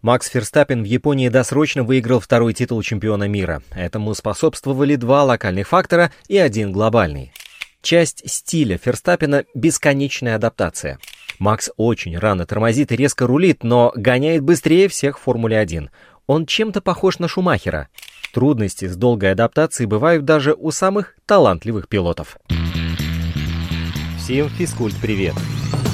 Макс Ферстаппин в Японии досрочно выиграл второй титул чемпиона мира. Этому способствовали два локальных фактора и один глобальный. Часть стиля Ферстаппина – бесконечная адаптация. Макс очень рано тормозит и резко рулит, но гоняет быстрее всех в Формуле-1. Он чем-то похож на Шумахера. Трудности с долгой адаптацией бывают даже у самых талантливых пилотов. Всем физкульт-привет!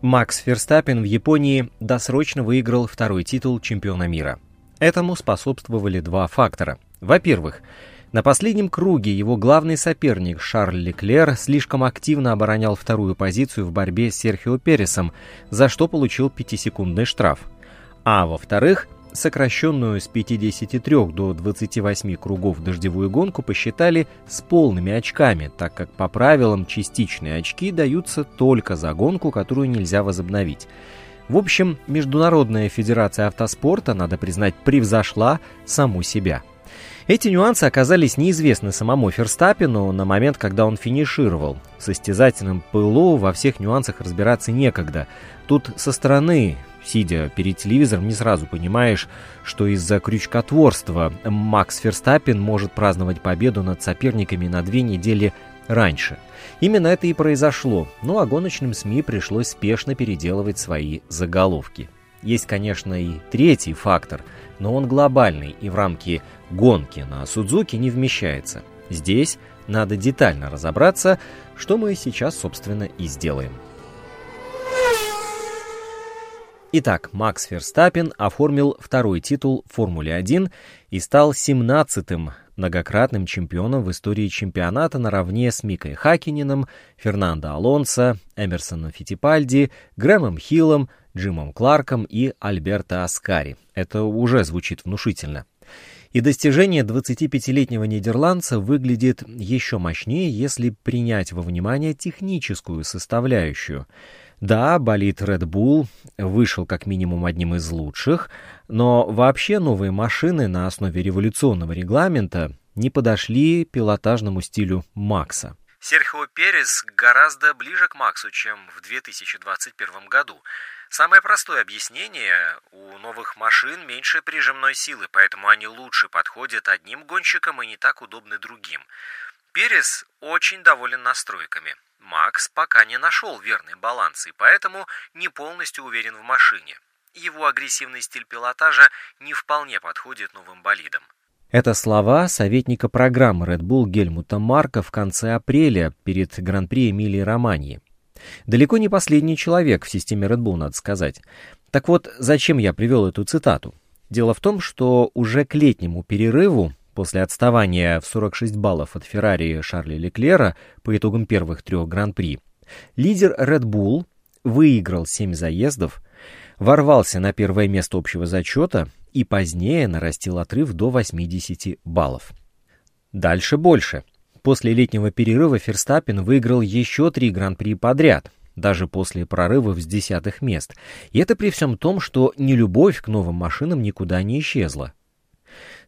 Макс Ферстаппин в Японии досрочно выиграл второй титул чемпиона мира. Этому способствовали два фактора. Во-первых, на последнем круге его главный соперник Шарль Леклер слишком активно оборонял вторую позицию в борьбе с Серхио Пересом, за что получил пятисекундный штраф. А во-вторых, сокращенную с 53 до 28 кругов дождевую гонку посчитали с полными очками, так как по правилам частичные очки даются только за гонку, которую нельзя возобновить. В общем, Международная Федерация Автоспорта, надо признать, превзошла саму себя. Эти нюансы оказались неизвестны самому Ферстаппину на момент, когда он финишировал. В состязательном ПЛО во всех нюансах разбираться некогда. Тут со стороны Сидя перед телевизором, не сразу понимаешь, что из-за крючкотворства Макс Ферстаппин может праздновать победу над соперниками на две недели раньше. Именно это и произошло, ну а гоночным СМИ пришлось спешно переделывать свои заголовки. Есть, конечно, и третий фактор, но он глобальный и в рамки гонки на Судзуки не вмещается. Здесь надо детально разобраться, что мы сейчас, собственно, и сделаем. Итак, Макс Ферстаппин оформил второй титул в Формуле-1 и стал 17-м многократным чемпионом в истории чемпионата наравне с Микой Хакининым, Фернандо Алонсо, Эмерсоном Фитипальди, Грэмом Хиллом, Джимом Кларком и Альберто Аскари. Это уже звучит внушительно. И достижение 25-летнего нидерландца выглядит еще мощнее, если принять во внимание техническую составляющую – да, болит Red Bull вышел как минимум одним из лучших, но вообще новые машины на основе революционного регламента не подошли пилотажному стилю Макса. Серхио Перес гораздо ближе к Максу, чем в 2021 году. Самое простое объяснение – у новых машин меньше прижимной силы, поэтому они лучше подходят одним гонщикам и не так удобны другим. Перес очень доволен настройками. Макс пока не нашел верный баланс и поэтому не полностью уверен в машине. Его агрессивный стиль пилотажа не вполне подходит новым болидам. Это слова советника программы Red Bull Гельмута Марка в конце апреля перед Гран-при Эмилии Романии. Далеко не последний человек в системе Red Bull, надо сказать. Так вот, зачем я привел эту цитату? Дело в том, что уже к летнему перерыву После отставания в 46 баллов от Феррари Шарля Леклера по итогам первых трех Гран-при, лидер Red Bull выиграл 7 заездов, ворвался на первое место общего зачета и позднее нарастил отрыв до 80 баллов. Дальше больше. После летнего перерыва Ферстаппин выиграл еще три Гран-при подряд, даже после прорывов с десятых мест. И это при всем том, что нелюбовь к новым машинам никуда не исчезла.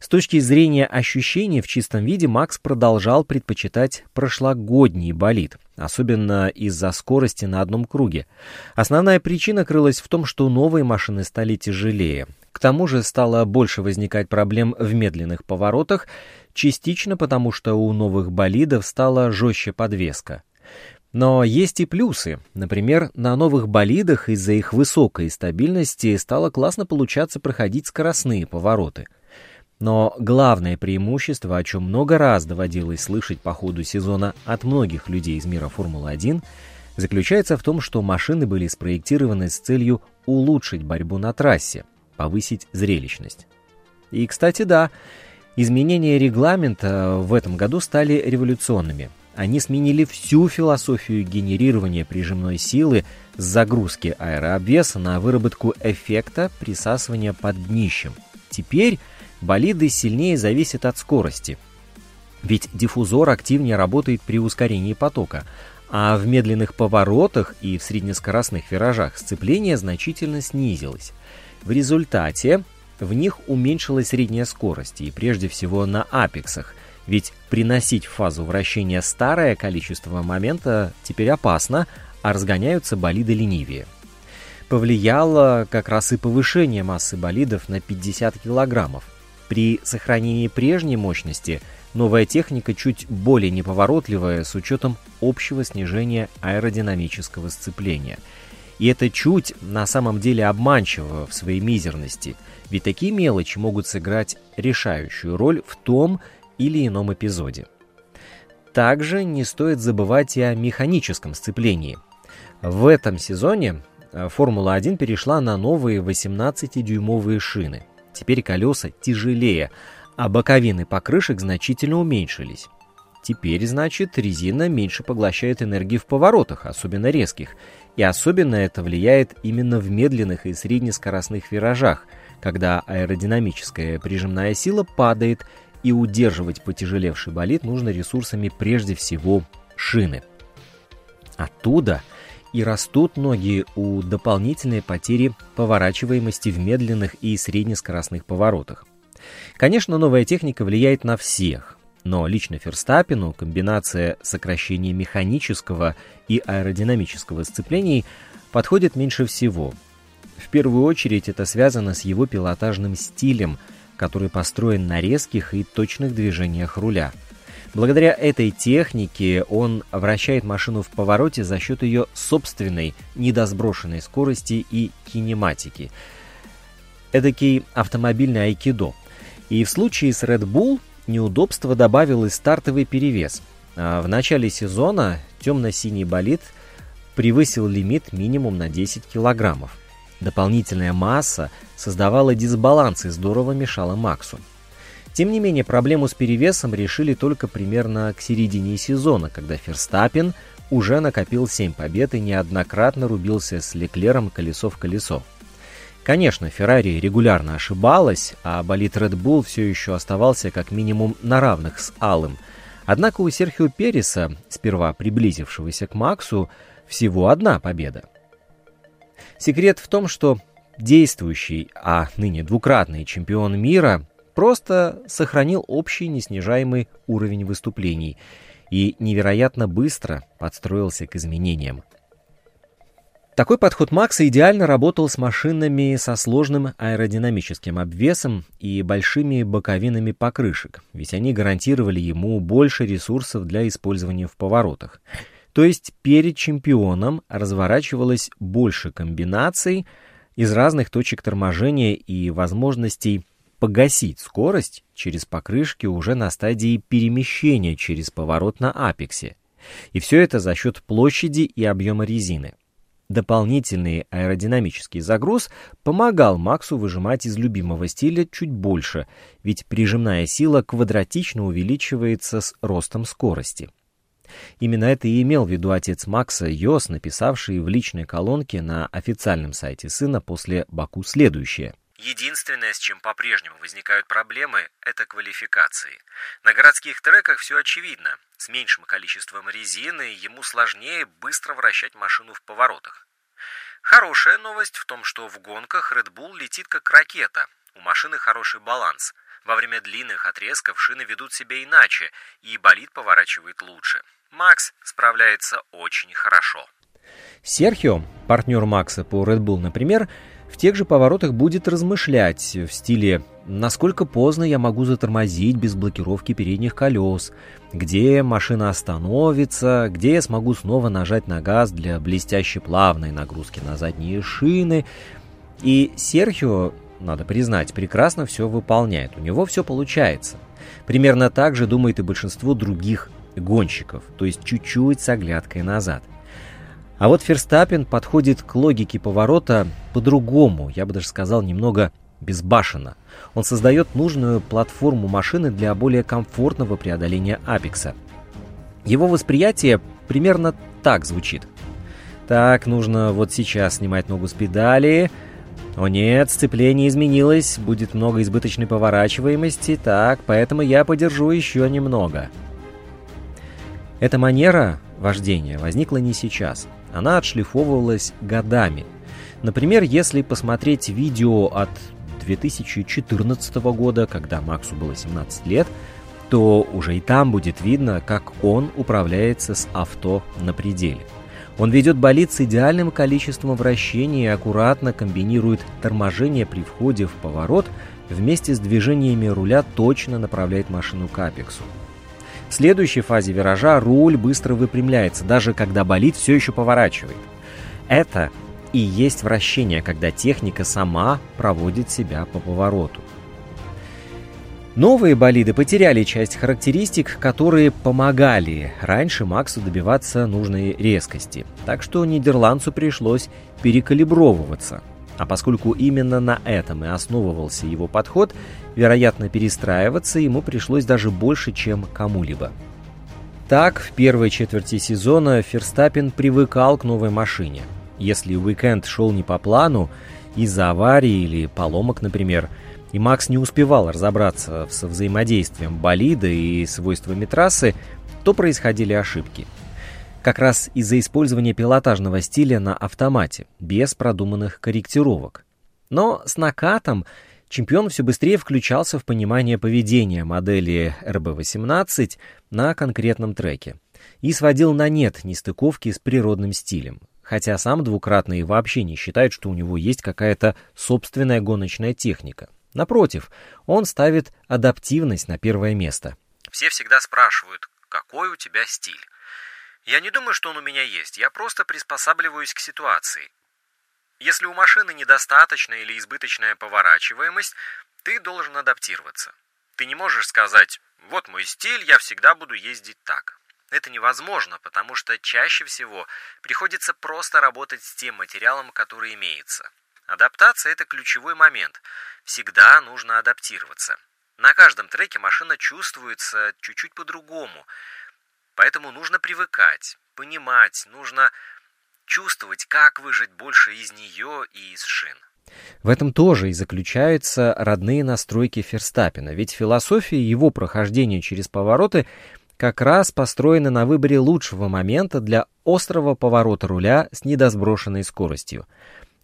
С точки зрения ощущений в чистом виде Макс продолжал предпочитать прошлогодний болид, особенно из-за скорости на одном круге. Основная причина крылась в том, что новые машины стали тяжелее. К тому же стало больше возникать проблем в медленных поворотах, частично потому, что у новых болидов стала жестче подвеска. Но есть и плюсы. Например, на новых болидах из-за их высокой стабильности стало классно получаться проходить скоростные повороты – но главное преимущество, о чем много раз доводилось слышать по ходу сезона от многих людей из мира Формулы-1, заключается в том, что машины были спроектированы с целью улучшить борьбу на трассе, повысить зрелищность. И, кстати, да, изменения регламента в этом году стали революционными. Они сменили всю философию генерирования прижимной силы с загрузки аэрообвеса на выработку эффекта присасывания под днищем. Теперь болиды сильнее зависят от скорости. Ведь диффузор активнее работает при ускорении потока, а в медленных поворотах и в среднескоростных виражах сцепление значительно снизилось. В результате в них уменьшилась средняя скорость, и прежде всего на апексах, ведь приносить в фазу вращения старое количество момента теперь опасно, а разгоняются болиды ленивее. Повлияло как раз и повышение массы болидов на 50 килограммов. При сохранении прежней мощности новая техника чуть более неповоротливая с учетом общего снижения аэродинамического сцепления. И это чуть на самом деле обманчиво в своей мизерности, ведь такие мелочи могут сыграть решающую роль в том или ином эпизоде. Также не стоит забывать и о механическом сцеплении. В этом сезоне э, Формула-1 перешла на новые 18-дюймовые шины. Теперь колеса тяжелее, а боковины покрышек значительно уменьшились. Теперь, значит, резина меньше поглощает энергии в поворотах, особенно резких. И особенно это влияет именно в медленных и среднескоростных виражах, когда аэродинамическая прижимная сила падает и удерживать потяжелевший болид нужно ресурсами прежде всего шины. Оттуда и растут ноги у дополнительной потери поворачиваемости в медленных и среднескоростных поворотах. Конечно, новая техника влияет на всех, но лично Ферстаппину комбинация сокращения механического и аэродинамического сцеплений подходит меньше всего. В первую очередь это связано с его пилотажным стилем – который построен на резких и точных движениях руля. Благодаря этой технике он вращает машину в повороте за счет ее собственной недосброшенной скорости и кинематики. Эдакий автомобильный айкидо. И в случае с Red Bull неудобство добавил и стартовый перевес. А в начале сезона темно-синий болид превысил лимит минимум на 10 килограммов. Дополнительная масса создавала дисбаланс и здорово мешала Максу. Тем не менее, проблему с перевесом решили только примерно к середине сезона, когда Ферстаппин уже накопил 7 побед и неоднократно рубился с Леклером колесо в колесо. Конечно, Феррари регулярно ошибалась, а болид Red Bull все еще оставался как минимум на равных с Алым. Однако у Серхио Переса, сперва приблизившегося к Максу, всего одна победа. Секрет в том, что действующий, а ныне двукратный чемпион мира просто сохранил общий неснижаемый уровень выступлений и невероятно быстро подстроился к изменениям. Такой подход Макса идеально работал с машинами со сложным аэродинамическим обвесом и большими боковинами покрышек, ведь они гарантировали ему больше ресурсов для использования в поворотах. То есть перед чемпионом разворачивалось больше комбинаций из разных точек торможения и возможностей погасить скорость через покрышки уже на стадии перемещения через поворот на апексе. И все это за счет площади и объема резины. Дополнительный аэродинамический загруз помогал Максу выжимать из любимого стиля чуть больше, ведь прижимная сила квадратично увеличивается с ростом скорости. Именно это и имел в виду отец Макса Йос, написавший в личной колонке на официальном сайте сына после Баку следующее. Единственное, с чем по-прежнему возникают проблемы, это квалификации. На городских треках все очевидно. С меньшим количеством резины ему сложнее быстро вращать машину в поворотах. Хорошая новость в том, что в гонках Red Bull летит как ракета. У машины хороший баланс. Во время длинных отрезков шины ведут себя иначе, и болид поворачивает лучше. Макс справляется очень хорошо. Серхио, партнер Макса по Red Bull, например, в тех же поворотах будет размышлять в стиле «Насколько поздно я могу затормозить без блокировки передних колес? Где машина остановится? Где я смогу снова нажать на газ для блестяще плавной нагрузки на задние шины?» И Серхио, надо признать, прекрасно все выполняет. У него все получается. Примерно так же думает и большинство других гонщиков, то есть чуть-чуть с оглядкой назад. А вот Ферстаппин подходит к логике поворота по-другому, я бы даже сказал, немного безбашенно. Он создает нужную платформу машины для более комфортного преодоления апекса. Его восприятие примерно так звучит. Так, нужно вот сейчас снимать ногу с педали. О нет, сцепление изменилось, будет много избыточной поворачиваемости, так, поэтому я подержу еще немного. Эта манера вождения возникла не сейчас. Она отшлифовывалась годами. Например, если посмотреть видео от 2014 года, когда Максу было 17 лет, то уже и там будет видно, как он управляется с авто на пределе. Он ведет болид с идеальным количеством вращений и аккуратно комбинирует торможение при входе в поворот, вместе с движениями руля точно направляет машину к апексу. В следующей фазе виража руль быстро выпрямляется, даже когда болид все еще поворачивает. Это и есть вращение, когда техника сама проводит себя по повороту. Новые болиды потеряли часть характеристик, которые помогали раньше Максу добиваться нужной резкости. Так что нидерландцу пришлось перекалибровываться. А поскольку именно на этом и основывался его подход, вероятно, перестраиваться ему пришлось даже больше, чем кому-либо. Так, в первой четверти сезона Ферстаппин привыкал к новой машине. Если уикенд шел не по плану, из-за аварии или поломок, например – и Макс не успевал разобраться со взаимодействием болида и свойствами трассы, то происходили ошибки. Как раз из-за использования пилотажного стиля на автомате, без продуманных корректировок. Но с накатом чемпион все быстрее включался в понимание поведения модели RB18 на конкретном треке и сводил на нет нестыковки с природным стилем, хотя сам двукратный вообще не считает, что у него есть какая-то собственная гоночная техника – Напротив, он ставит адаптивность на первое место. Все всегда спрашивают, какой у тебя стиль. Я не думаю, что он у меня есть, я просто приспосабливаюсь к ситуации. Если у машины недостаточная или избыточная поворачиваемость, ты должен адаптироваться. Ты не можешь сказать, вот мой стиль, я всегда буду ездить так. Это невозможно, потому что чаще всего приходится просто работать с тем материалом, который имеется. Адаптация – это ключевой момент – Всегда нужно адаптироваться. На каждом треке машина чувствуется чуть-чуть по-другому. Поэтому нужно привыкать, понимать, нужно чувствовать, как выжать больше из нее и из шин. В этом тоже и заключаются родные настройки Ферстаппина, ведь философия его прохождения через повороты как раз построена на выборе лучшего момента для острого поворота руля с недосброшенной скоростью.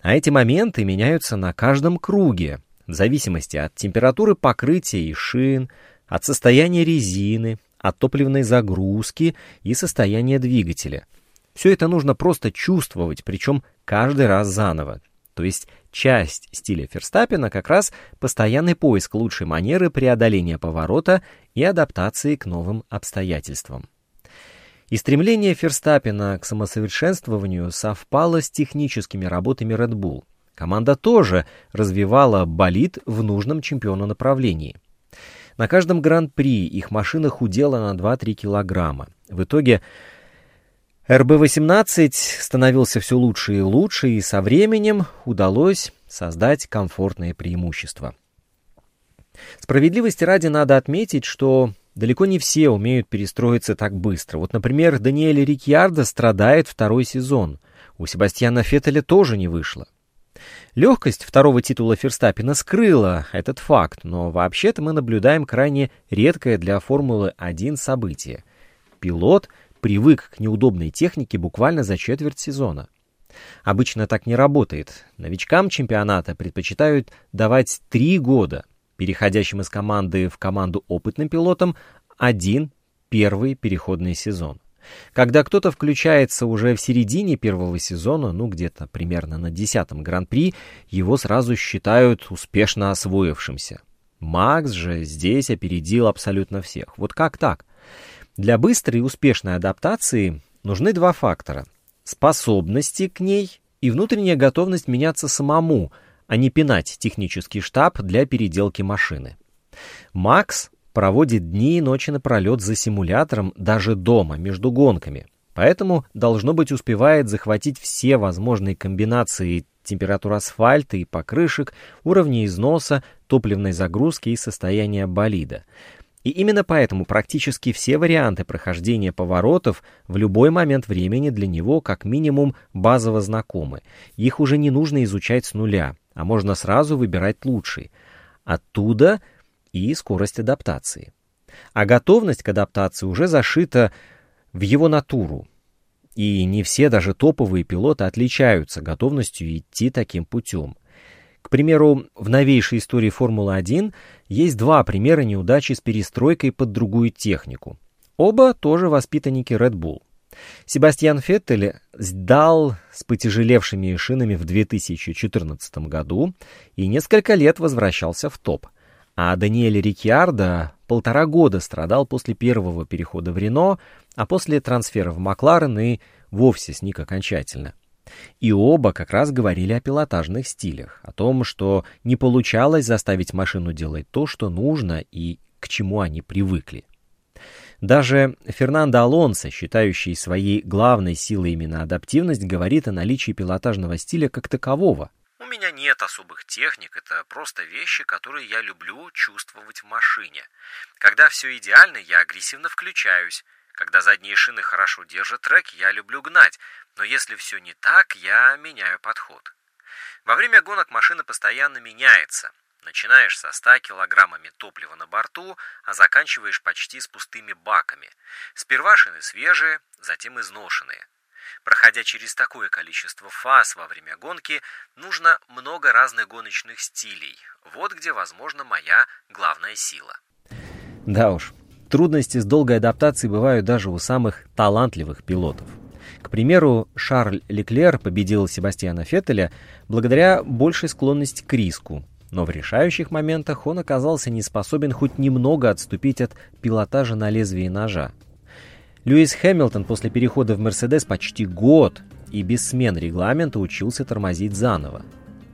А эти моменты меняются на каждом круге, в зависимости от температуры покрытия и шин, от состояния резины, от топливной загрузки и состояния двигателя. Все это нужно просто чувствовать, причем каждый раз заново. То есть часть стиля Ферстаппина как раз постоянный поиск лучшей манеры преодоления поворота и адаптации к новым обстоятельствам. И стремление Ферстаппина к самосовершенствованию совпало с техническими работами Red Bull – Команда тоже развивала болид в нужном чемпиону направлении. На каждом гран-при их машина худела на 2-3 килограмма. В итоге РБ-18 становился все лучше и лучше, и со временем удалось создать комфортное преимущество. Справедливости ради надо отметить, что далеко не все умеют перестроиться так быстро. Вот, например, Даниэль Рикьярдо страдает второй сезон. У Себастьяна Феттеля тоже не вышло. Легкость второго титула Ферстаппина скрыла этот факт, но вообще-то мы наблюдаем крайне редкое для Формулы-1 событие. Пилот привык к неудобной технике буквально за четверть сезона. Обычно так не работает. Новичкам чемпионата предпочитают давать три года, переходящим из команды в команду опытным пилотам один первый переходный сезон. Когда кто-то включается уже в середине первого сезона, ну где-то примерно на десятом гран-при, его сразу считают успешно освоившимся. Макс же здесь опередил абсолютно всех. Вот как так? Для быстрой и успешной адаптации нужны два фактора. Способности к ней и внутренняя готовность меняться самому, а не пинать технический штаб для переделки машины. Макс проводит дни и ночи напролет за симулятором даже дома, между гонками. Поэтому, должно быть, успевает захватить все возможные комбинации температур асфальта и покрышек, уровня износа, топливной загрузки и состояния болида. И именно поэтому практически все варианты прохождения поворотов в любой момент времени для него как минимум базово знакомы. Их уже не нужно изучать с нуля, а можно сразу выбирать лучший. Оттуда и скорость адаптации. А готовность к адаптации уже зашита в его натуру. И не все, даже топовые пилоты, отличаются готовностью идти таким путем. К примеру, в новейшей истории Формулы-1 есть два примера неудачи с перестройкой под другую технику. Оба тоже воспитанники Red Bull. Себастьян Феттель сдал с потяжелевшими шинами в 2014 году и несколько лет возвращался в топ. А Даниэль Рикьярдо полтора года страдал после первого перехода в Рено, а после трансфера в Макларен и вовсе сник окончательно. И оба как раз говорили о пилотажных стилях, о том, что не получалось заставить машину делать то, что нужно и к чему они привыкли. Даже Фернандо Алонсо, считающий своей главной силой именно адаптивность, говорит о наличии пилотажного стиля как такового. «У меня нет особых техник, это просто вещи, которые я люблю чувствовать в машине. Когда все идеально, я агрессивно включаюсь, когда задние шины хорошо держат трек, я люблю гнать, но если все не так, я меняю подход. Во время гонок машина постоянно меняется. Начинаешь со 100 килограммами топлива на борту, а заканчиваешь почти с пустыми баками. Сперва шины свежие, затем изношенные. Проходя через такое количество фаз во время гонки, нужно много разных гоночных стилей. Вот где, возможно, моя главная сила. Да уж, Трудности с долгой адаптацией бывают даже у самых талантливых пилотов. К примеру, Шарль Леклер победил Себастьяна Феттеля благодаря большей склонности к риску, но в решающих моментах он оказался не способен хоть немного отступить от пилотажа на лезвии ножа. Льюис Хэмилтон после перехода в «Мерседес» почти год и без смен регламента учился тормозить заново.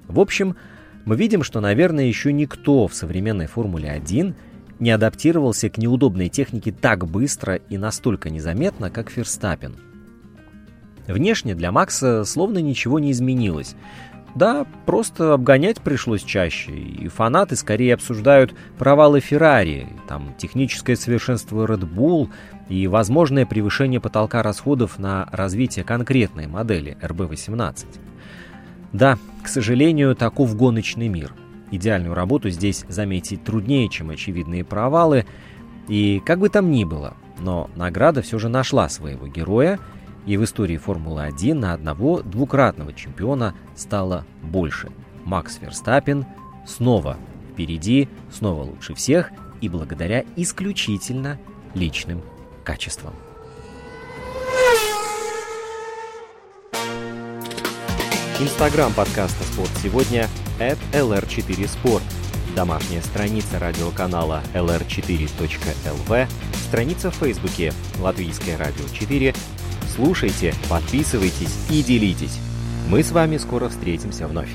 В общем, мы видим, что, наверное, еще никто в современной «Формуле-1» не адаптировался к неудобной технике так быстро и настолько незаметно, как Ферстаппен. Внешне для Макса словно ничего не изменилось. Да, просто обгонять пришлось чаще, и фанаты скорее обсуждают провалы Феррари, там техническое совершенство Red Bull и возможное превышение потолка расходов на развитие конкретной модели RB18. Да, к сожалению, таков гоночный мир. Идеальную работу здесь заметить труднее, чем очевидные провалы. И как бы там ни было, но награда все же нашла своего героя, и в истории Формулы-1 на одного двукратного чемпиона стало больше. Макс Верстаппин снова впереди, снова лучше всех и благодаря исключительно личным качествам. Инстаграм подкаста «Спорт сегодня» at lr4sport. Домашняя страница радиоканала lr4.lv, страница в Фейсбуке «Латвийское радио 4». Слушайте, подписывайтесь и делитесь. Мы с вами скоро встретимся вновь.